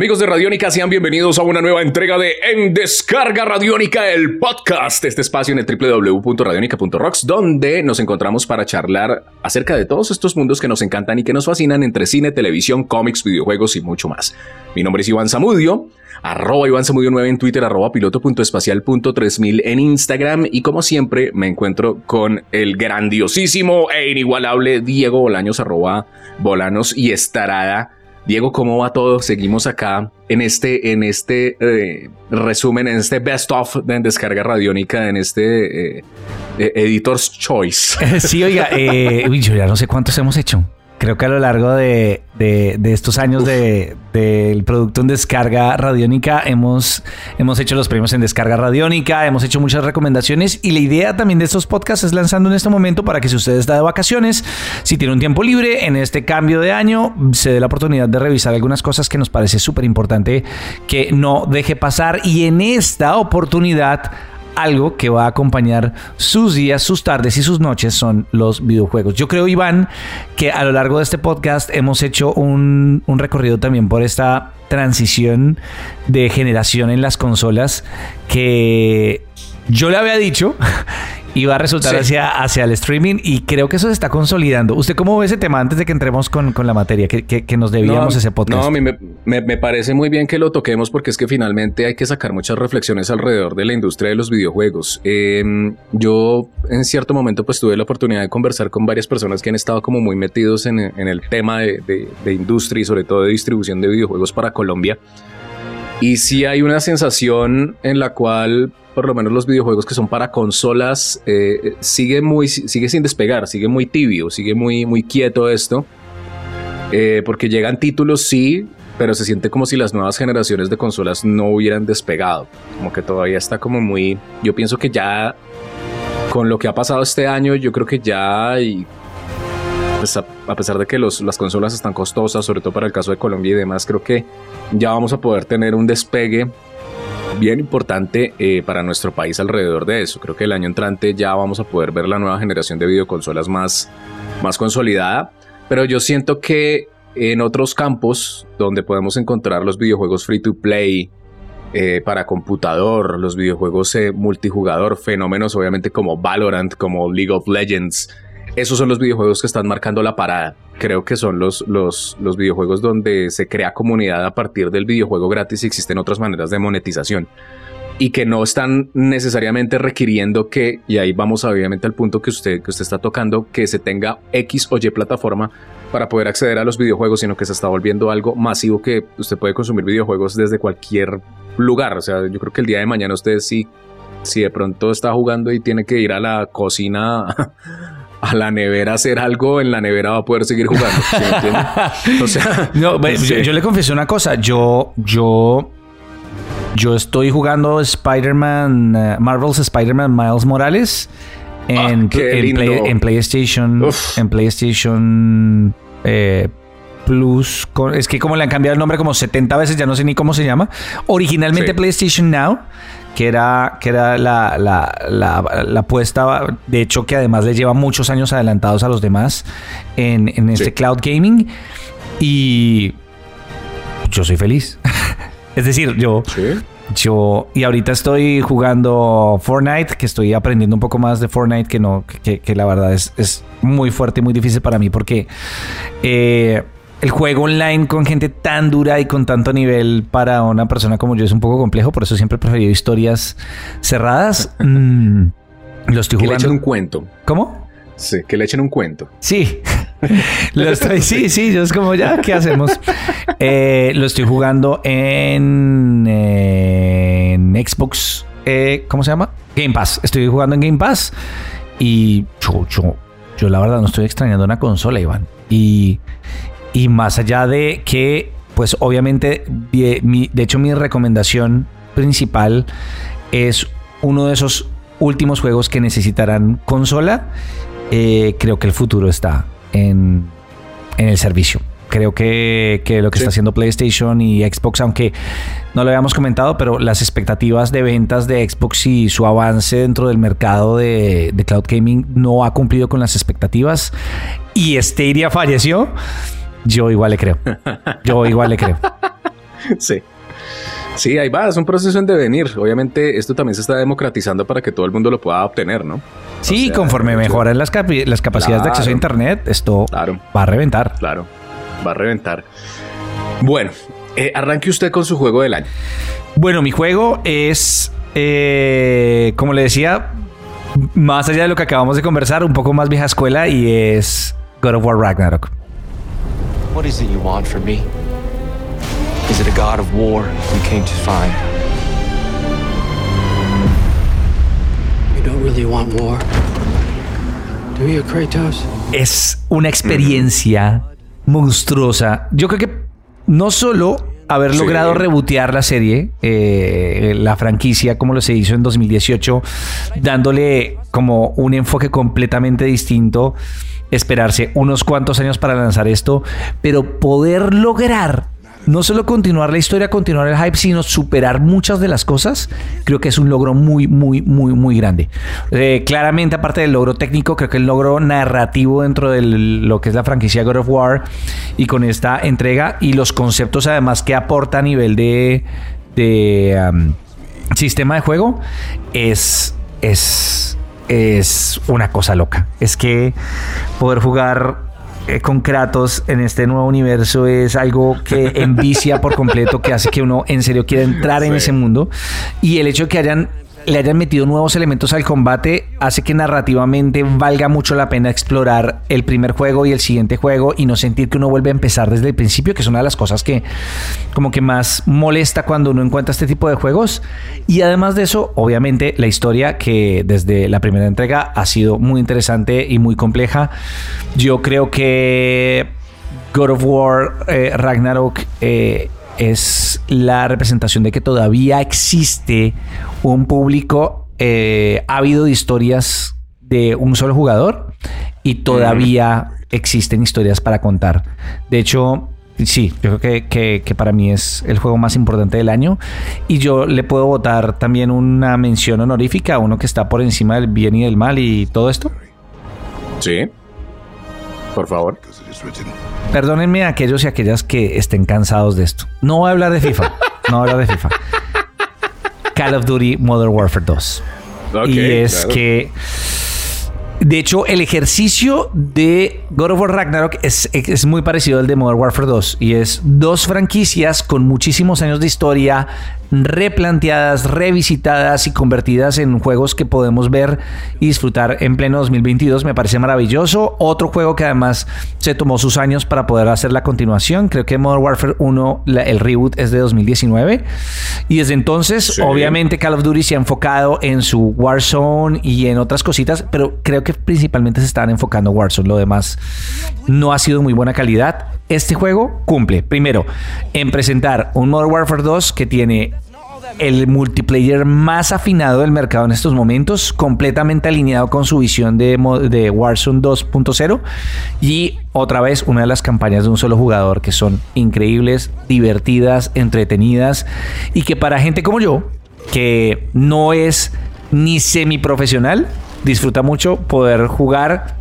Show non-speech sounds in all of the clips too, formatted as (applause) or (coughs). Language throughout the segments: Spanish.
Amigos de Radiónica, sean bienvenidos a una nueva entrega de En Descarga Radiónica, el podcast, este espacio en el www.radionica.rocks, donde nos encontramos para charlar acerca de todos estos mundos que nos encantan y que nos fascinan entre cine, televisión, cómics, videojuegos y mucho más. Mi nombre es Iván Zamudio, arroba Iván Zamudio 9 en Twitter, arroba piloto.espacial.3000 en Instagram y como siempre me encuentro con el grandiosísimo e inigualable Diego Bolaños, arroba Bolanos y Estarada Diego, ¿cómo va todo? Seguimos acá en este, en este eh, resumen, en este best of de descarga radiónica, en este eh, eh, Editor's Choice. (laughs) Sí, oiga, yo ya no sé cuántos hemos hecho. Creo que a lo largo de, estos años del producto en descarga radiónica hemos, hemos hecho los premios en descarga radiónica, hemos hecho muchas recomendaciones y la idea también de estos podcasts es lanzando en este momento para que si usted está de vacaciones, si tiene un tiempo libre en este cambio de año, se dé la oportunidad de revisar algunas cosas que nos parece súper importante que no deje pasar y en esta oportunidad algo que va a acompañar sus días, sus tardes y sus noches son los videojuegos. Yo creo, Iván, que a lo largo de este podcast hemos hecho un, recorrido también por esta transición de generación en las consolas que yo le había dicho y va a resultar hacia, hacia el streaming y creo que eso se está consolidando. ¿Usted cómo ve ese tema antes de que entremos con, la materia que, que, nos debíamos ese podcast? No, a mí me, parece muy bien que lo toquemos porque es que finalmente hay que sacar muchas reflexiones alrededor de la industria de los videojuegos. Em, yo en cierto momento pues tuve la oportunidad de conversar con varias personas que han estado como muy metidos en, el tema de, de industria y sobre todo de distribución de videojuegos para Colombia. Y sí hay una sensación en la cual por lo menos los videojuegos que son para consolas, eh, sigue, muy, sigue sin despegar, sigue muy tibio, sigue muy, muy quieto esto. Eh, porque llegan títulos, sí, pero se siente como si las nuevas generaciones de consolas no hubieran despegado. Como que todavía está como muy... Yo pienso que ya con lo que ha pasado este año, yo creo que ya... Y, pues a, pesar de que las consolas están costosas, sobre todo para el caso de Colombia y demás, creo que ya vamos a poder tener un despegue bien importante eh, para nuestro país alrededor de eso. Creo que el año entrante ya vamos a poder ver la nueva generación de videoconsolas más, más consolidada, pero yo siento que en otros campos donde podemos encontrar los videojuegos free to play, eh, para computador, los videojuegos eh, multijugador, fenómenos obviamente como Valorant, como League of Legends, esos son los videojuegos que están marcando la parada. Creo que son los, los, los videojuegos donde se crea comunidad a partir del videojuego gratis y existen otras maneras de monetización. Y que no están necesariamente requiriendo que, y ahí vamos obviamente al punto que usted, que usted está tocando, que se tenga X o Y plataforma para poder acceder a los videojuegos, sino que se está volviendo algo masivo que usted puede consumir videojuegos desde cualquier lugar. O sea, yo creo que el día de mañana usted sí, si de pronto está jugando y tiene que ir a la cocina (laughs) a la nevera hacer algo, en la nevera va a poder seguir jugando. o sea, (laughs) yo, le confieso una cosa. Yo, yo, yo estoy jugando Spider-Man, eh, Marvel's Spider-Man Miles Morales en, ah, en, PlayStation, en PlayStation eh, Plus. es que como le han cambiado el nombre como 70 veces, ya no sé ni cómo se llama. Originalmente PlayStation Now que era, que era la, la, apuesta, de hecho que además le lleva muchos años adelantados a los demás en, este cloud gaming. Y yo soy feliz. (laughs) es decir, yo... Yo, y ahorita estoy jugando Fortnite, que estoy aprendiendo un poco más de Fortnite, que no, que, la verdad es, es, muy fuerte y muy difícil para mí porque eh, el juego online con gente tan dura y con tanto nivel para una persona como yo es un poco complejo, por eso siempre he preferido historias cerradas. (laughs) Mm, lo estoy jugando. Que le echen un cuento. ¿Cómo? Sí, que le echen un cuento. Sí. (laughs) lo estoy, sí, sí, yo es como ya, ¿qué hacemos? (laughs) Eh, lo estoy jugando en, Xbox. Eh, ¿Cómo se llama? Game Pass. Estoy jugando en Game Pass. Y yo, yo, yo la verdad no estoy extrañando una consola, Iván. Y, y más allá de que, pues obviamente, de hecho mi recomendación principal es uno de esos últimos juegos que necesitarán consola, eh, creo que el futuro está en, en el servicio. Creo que, lo que está haciendo PlayStation y Xbox, aunque no lo habíamos comentado, pero las expectativas de ventas de Xbox y su avance dentro del mercado de, de cloud gaming no ha cumplido con las expectativas. Y Stadia falleció, yo igual le creo. Yo igual le creo. (laughs) Sí. Sí, ahí va, es un proceso en devenir. Obviamente esto también se está democratizando para que todo el mundo lo pueda obtener, ¿no? Sí, conforme mejoran las, las capacidades de acceso a Internet, esto va a reventar. Claro, va a reventar. Bueno, eh, arranque usted con su juego del año. Bueno, mi juego es, eh, como le decía, más allá de lo que acabamos de conversar, un poco más vieja escuela y es God of War Ragnarok. What is it you want from me? Is it a god of war you came to find? You don't really want war. Do you, Kratos? Es una experiencia monstruosa. Yo creo que no solo haber logrado rebotear la serie, eh, la franquicia, como lo se hizo en 2018, dándole como un enfoque completamente distinto, esperarse unos cuantos años para lanzar esto, pero poder lograr no solo continuar la historia, continuar el hype, sino superar muchas de las cosas, creo que es un logro muy, muy, muy, muy grande. Eh, claramente, aparte del logro técnico, creo que el logro narrativo dentro de lo que es la franquicia God of War y con esta entrega y los conceptos además que aporta a nivel de, sistema de juego es, es, es una cosa loca. Es que poder jugar eh, con Kratos en este nuevo universo es algo que envicia por completo, que hace que uno en serio quiera entrar en (laughs) ese mundo. Y el hecho de que hayan le hayan metido nuevos elementos al combate hace que narrativamente valga mucho la pena explorar el primer juego y el siguiente juego y no sentir que uno vuelve a empezar desde el principio, que es una de las cosas que como que más molesta cuando uno encuentra este tipo de juegos. Y además de eso, obviamente la historia que desde la primera entrega ha sido muy interesante y muy compleja. Yo creo que God of War eh, Ragnarok eh, es la representación de que todavía existe un público eh, ávido de historias de un solo jugador y todavía existen historias para contar. De hecho, sí, yo creo que, que, para mí es el juego más importante del año. Y yo le puedo votar también una mención honorífica a uno que está por encima del bien y del mal y todo esto. Sí. Por favor. Perdónenme a aquellos y aquellas que estén cansados de esto. No voy a hablar de FIFA. No voy a hablar de FIFA. Call of Duty Modern Warfare 2. y es que. De hecho, el ejercicio de God of War Ragnarok es, es, muy parecido al de Modern Warfare 2. Y es dos franquicias con muchísimos años de historia, replanteadas, revisitadas y convertidas en juegos que podemos ver y disfrutar en pleno 2022. Me parece maravilloso. Otro juego que además se tomó sus años para poder hacer la continuación. Creo que Modern Warfare 1, el reboot es de 2019. Y desde entonces, obviamente, Call of Duty se ha enfocado en su Warzone y en otras cositas, pero creo que principalmente se están enfocando en Warzone. Lo demás no ha sido muy buena calidad. Este juego cumple, primero, en presentar un Modern Warfare 2 que tiene el multiplayer más afinado del mercado en estos momentos, completamente alineado con su visión de, de Warzone 2.0 y otra vez una de las campañas de un solo jugador que son increíbles, divertidas, entretenidas y que para gente como yo, que no es ni semiprofesional, disfruta mucho poder jugar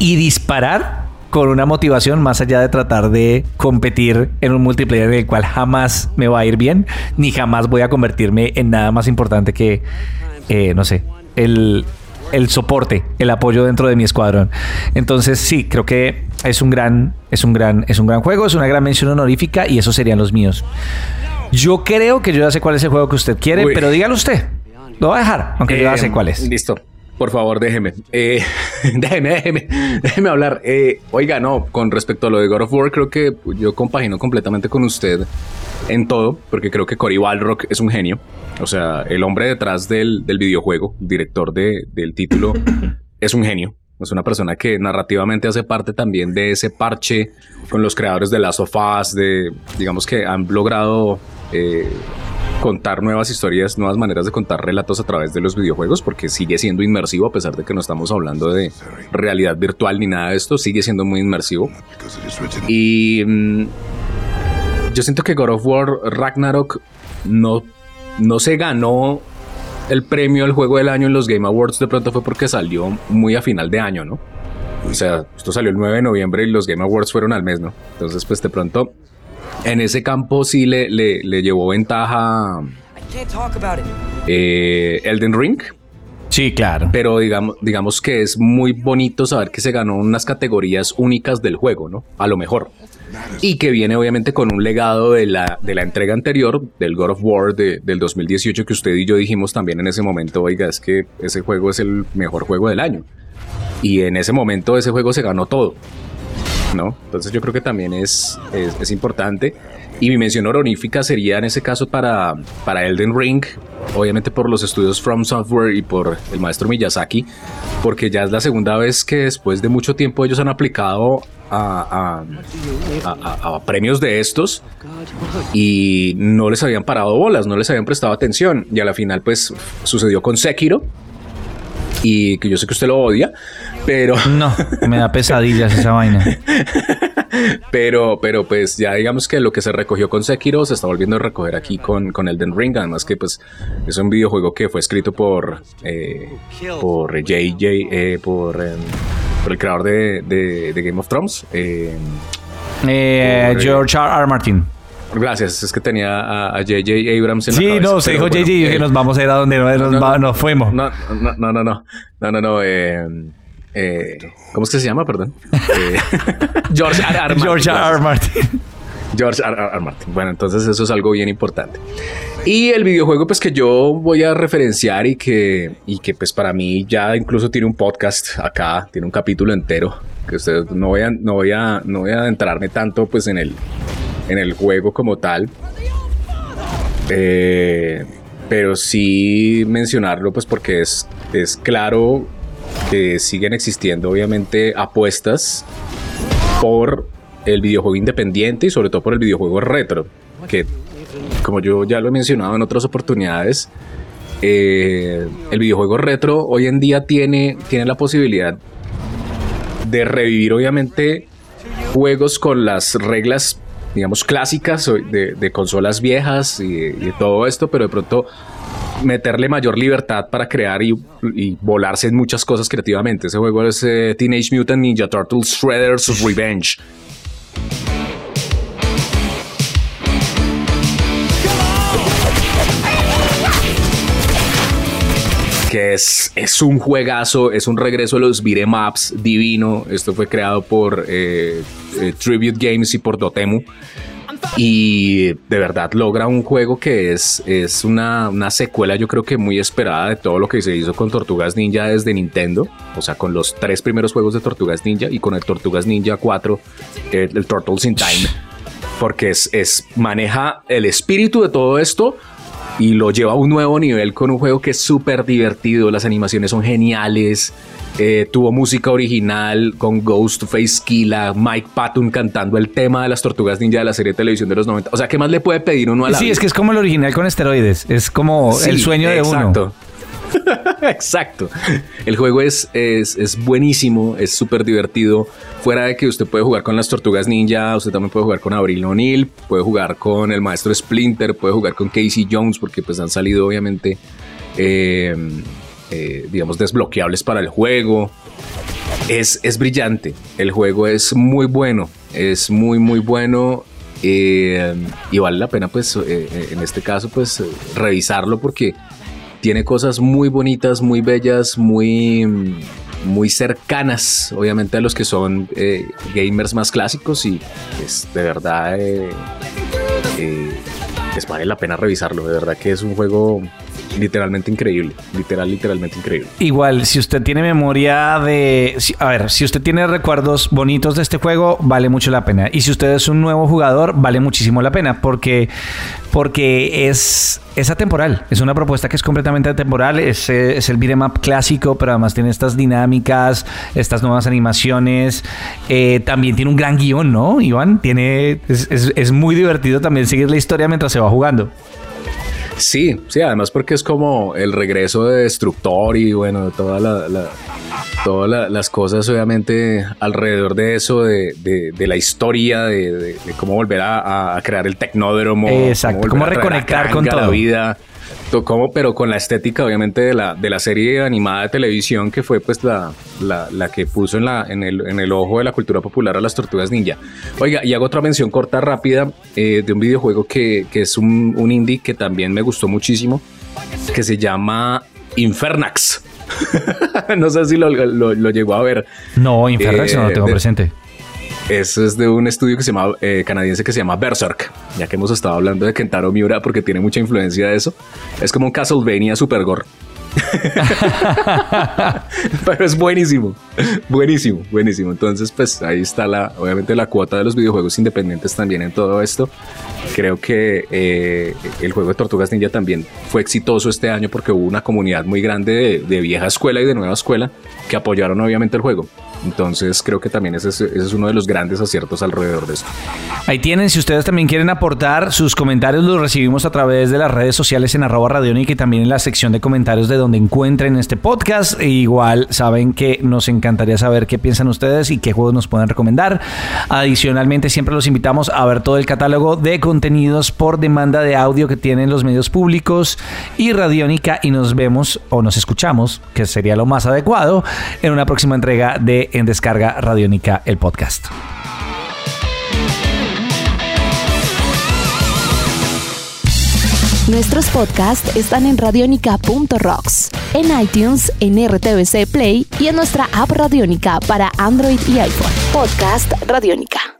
y disparar con una motivación más allá de tratar de competir en un multiplayer en el cual jamás me va a ir bien, ni jamás voy a convertirme en nada más importante que, eh, no sé, el, el soporte, el apoyo dentro de mi escuadrón. Entonces, sí, creo que es un gran, es un gran, es un gran juego, es una gran mención honorífica y esos serían los míos. Yo creo que yo ya sé cuál es el juego que usted quiere, pero dígalo usted. Lo voy a dejar, aunque yo ya sé eh, cuál es. Listo. Por favor, déjeme. Eh, (laughs) déjeme, déjeme, déjeme hablar. Eh, oiga, no, con respecto a lo de God of War, creo que yo compagino completamente con usted en todo, porque creo que Cory Balrock es un genio. O sea, el hombre detrás del, del videojuego, director de, del título, (coughs) es un genio. Es una persona que narrativamente hace parte también de ese parche con los creadores de las sofás, de, digamos que han logrado eh, contar nuevas historias, nuevas maneras de contar relatos a través de los videojuegos, porque sigue siendo inmersivo, a pesar de que no estamos hablando de realidad virtual ni nada de esto, sigue siendo muy inmersivo. Y mm, yo siento que God of War Ragnarok no, no se ganó el premio al juego del año en los Game Awards, de pronto fue porque salió muy a final de año, ¿no? O sea, esto salió el 9 de noviembre y los Game Awards fueron al mes, ¿no? Entonces, pues de pronto en ese campo sí le, le, llevó ventaja eh, Elden Ring. Sí, claro. Pero digamos, digamos que es muy bonito saber que se ganó unas categorías únicas del juego, ¿no? A lo mejor. Y que viene obviamente con un legado de la, de la entrega anterior, del God of War del 2018, que usted y yo dijimos también en ese momento, oiga, es que ese juego es el mejor juego del año. Y en ese momento ese juego se ganó todo. ¿No? Entonces yo creo que también es, es, importante. Y mi mención honorífica sería en ese caso para, para Elden Ring, obviamente por los estudios From Software y por el maestro Miyazaki, porque ya es la segunda vez que después de mucho tiempo ellos han aplicado a, a, premios de estos y no les habían parado bolas, no les habían prestado atención. Y a la final pues sucedió con Sekiro, y que yo sé que usted lo odia, pero... No, me da pesadillas esa vaina. (laughs) pero, pero pues ya digamos que lo que se recogió con Sekiro se está volviendo a recoger aquí con, con Elden Ring, además que pues es un videojuego que fue escrito por, eh, por JJ, eh, por, em, por, el creador de, de, Game of Thrones. Eh, George R. R. Martin. Gracias, es que tenía a J.J. Abrams en sí, la Sí, no, se dijo J.J. y que nos vamos a ir a donde nos, fuimos. No, no, no, no, no, no, no, no, eh, eh, ¿cómo es que se llama? Perdón. Eh, (laughs) George R. R. Martin. George R. R. Martin. George R. R. Martin. Bueno, entonces eso es algo bien importante. Y el videojuego, pues que yo voy a referenciar y que, y que pues para mí ya incluso tiene un podcast acá, tiene un capítulo entero, que ustedes no voy a, no voy a, no voy a adentrarme tanto pues en el, en el juego como tal. Eh, pero sí mencionarlo, pues porque es, es claro que siguen existiendo, obviamente, apuestas por el videojuego independiente y sobre todo por el videojuego retro. Que, como yo ya lo he mencionado en otras oportunidades, eh, el videojuego retro hoy en día tiene, tiene la posibilidad de revivir, obviamente, juegos con las reglas digamos, clásicas de, consolas viejas y, todo esto, pero de pronto meterle mayor libertad para crear y, volarse en muchas cosas creativamente. Ese juego es eh, Teenage Mutant Ninja Turtles Shredder's Revenge. que es, es un juegazo, es un regreso a los beat'em ups divino. Esto fue creado por eh, eh, Tribute Games y por Dotemu. Y de verdad logra un juego que es, es una, secuela yo creo que muy esperada de todo lo que se hizo con Tortugas Ninja desde Nintendo. O sea, con los tres primeros juegos de Tortugas Ninja y con el Tortugas Ninja 4, el, el Turtles in Time. Porque es, es, maneja el espíritu de todo esto y lo lleva a un nuevo nivel con un juego que es súper divertido, las animaciones son geniales, eh, tuvo música original con Ghostface Killa, Mike Patton cantando el tema de las tortugas ninja de la serie de televisión de los 90. O sea, ¿qué más le puede pedir uno a la Sí, es que es como el original con esteroides, es como el sueño de exacto. Exacto. (laughs) El juego es, es, es buenísimo, es súper divertido. Fuera de que usted puede jugar con las tortugas ninja, usted también puede jugar con Abril O'Neill, puede jugar con el maestro Splinter, puede jugar con Casey Jones, porque pues han salido obviamente, eh, eh, digamos, desbloqueables para el juego. Es, es brillante, el juego es muy bueno, es muy muy bueno eh, y vale la pena pues en este caso pues revisarlo porque tiene cosas muy bonitas, muy bellas, muy, muy cercanas, obviamente, a los que son eh, gamers más clásicos y pues, de verdad eh, eh, les vale la pena revisarlo. De verdad que es un juego literalmente increíble, literal, literalmente increíble. Igual, si usted tiene memoria de, a ver, si usted tiene recuerdos bonitos de este juego, vale mucho la pena. Y si usted es un nuevo jugador, vale muchísimo la pena, porque, porque es, es atemporal. Es una propuesta que es completamente atemporal. Es, es el beat'em up clásico, pero además tiene estas dinámicas, estas nuevas animaciones. Eh, también tiene un gran guion, ¿no, Iván? Tiene, es, es muy divertido también seguir la historia mientras se va jugando. Sí, sí, además porque es como el regreso de Destructor y bueno, toda la, todas las cosas obviamente alrededor de eso, de, la historia, de, cómo volver a, crear el tecnódromo. Exacto, cómo, reconectar con toda la vida como, pero con la estética obviamente de la, de la serie animada de televisión que fue pues la, la, que puso en, la, en, el, en el ojo de la cultura popular a las tortugas ninja. Oiga, y hago otra mención corta, rápida, eh, de un videojuego que, que es un, un, indie que también me gustó muchísimo, que se llama Infernax. (laughs) no sé si lo, lo, llegó a ver. No, Infernax no lo tengo presente. Eso es de un estudio que se llama, eh, canadiense que se llama Berserk, ya que hemos estado hablando de Kentaro Miura porque tiene mucha influencia de eso. Es como un Castlevania Super Gore. (laughs) Pero es buenísimo, buenísimo, buenísimo. Entonces, pues ahí está la, obviamente la cuota de los videojuegos independientes también en todo esto. Creo que eh, el juego de Tortugas Ninja también fue exitoso este año porque hubo una comunidad muy grande de vieja escuela y de nueva escuela que apoyaron obviamente el juego. Entonces creo que también ese es, uno de los grandes aciertos alrededor de esto. Ahí tienen, si ustedes también quieren aportar sus comentarios, los recibimos a través de las redes sociales en arroba radiónica y también en la sección de comentarios de donde encuentren este podcast. E igual saben que nos encantaría saber qué piensan ustedes y qué juegos nos pueden recomendar. Adicionalmente, siempre los invitamos a ver todo el catálogo de contenidos por demanda de audio que tienen los medios públicos y Radiónica y nos vemos o nos escuchamos, que sería lo más adecuado, en una próxima entrega de en Descarga Radiónica el podcast. Nuestros podcasts están en radionica.rocks, en iTunes, en RTVC Play y en nuestra app Radionica para Android y iPhone. Podcast Radionica.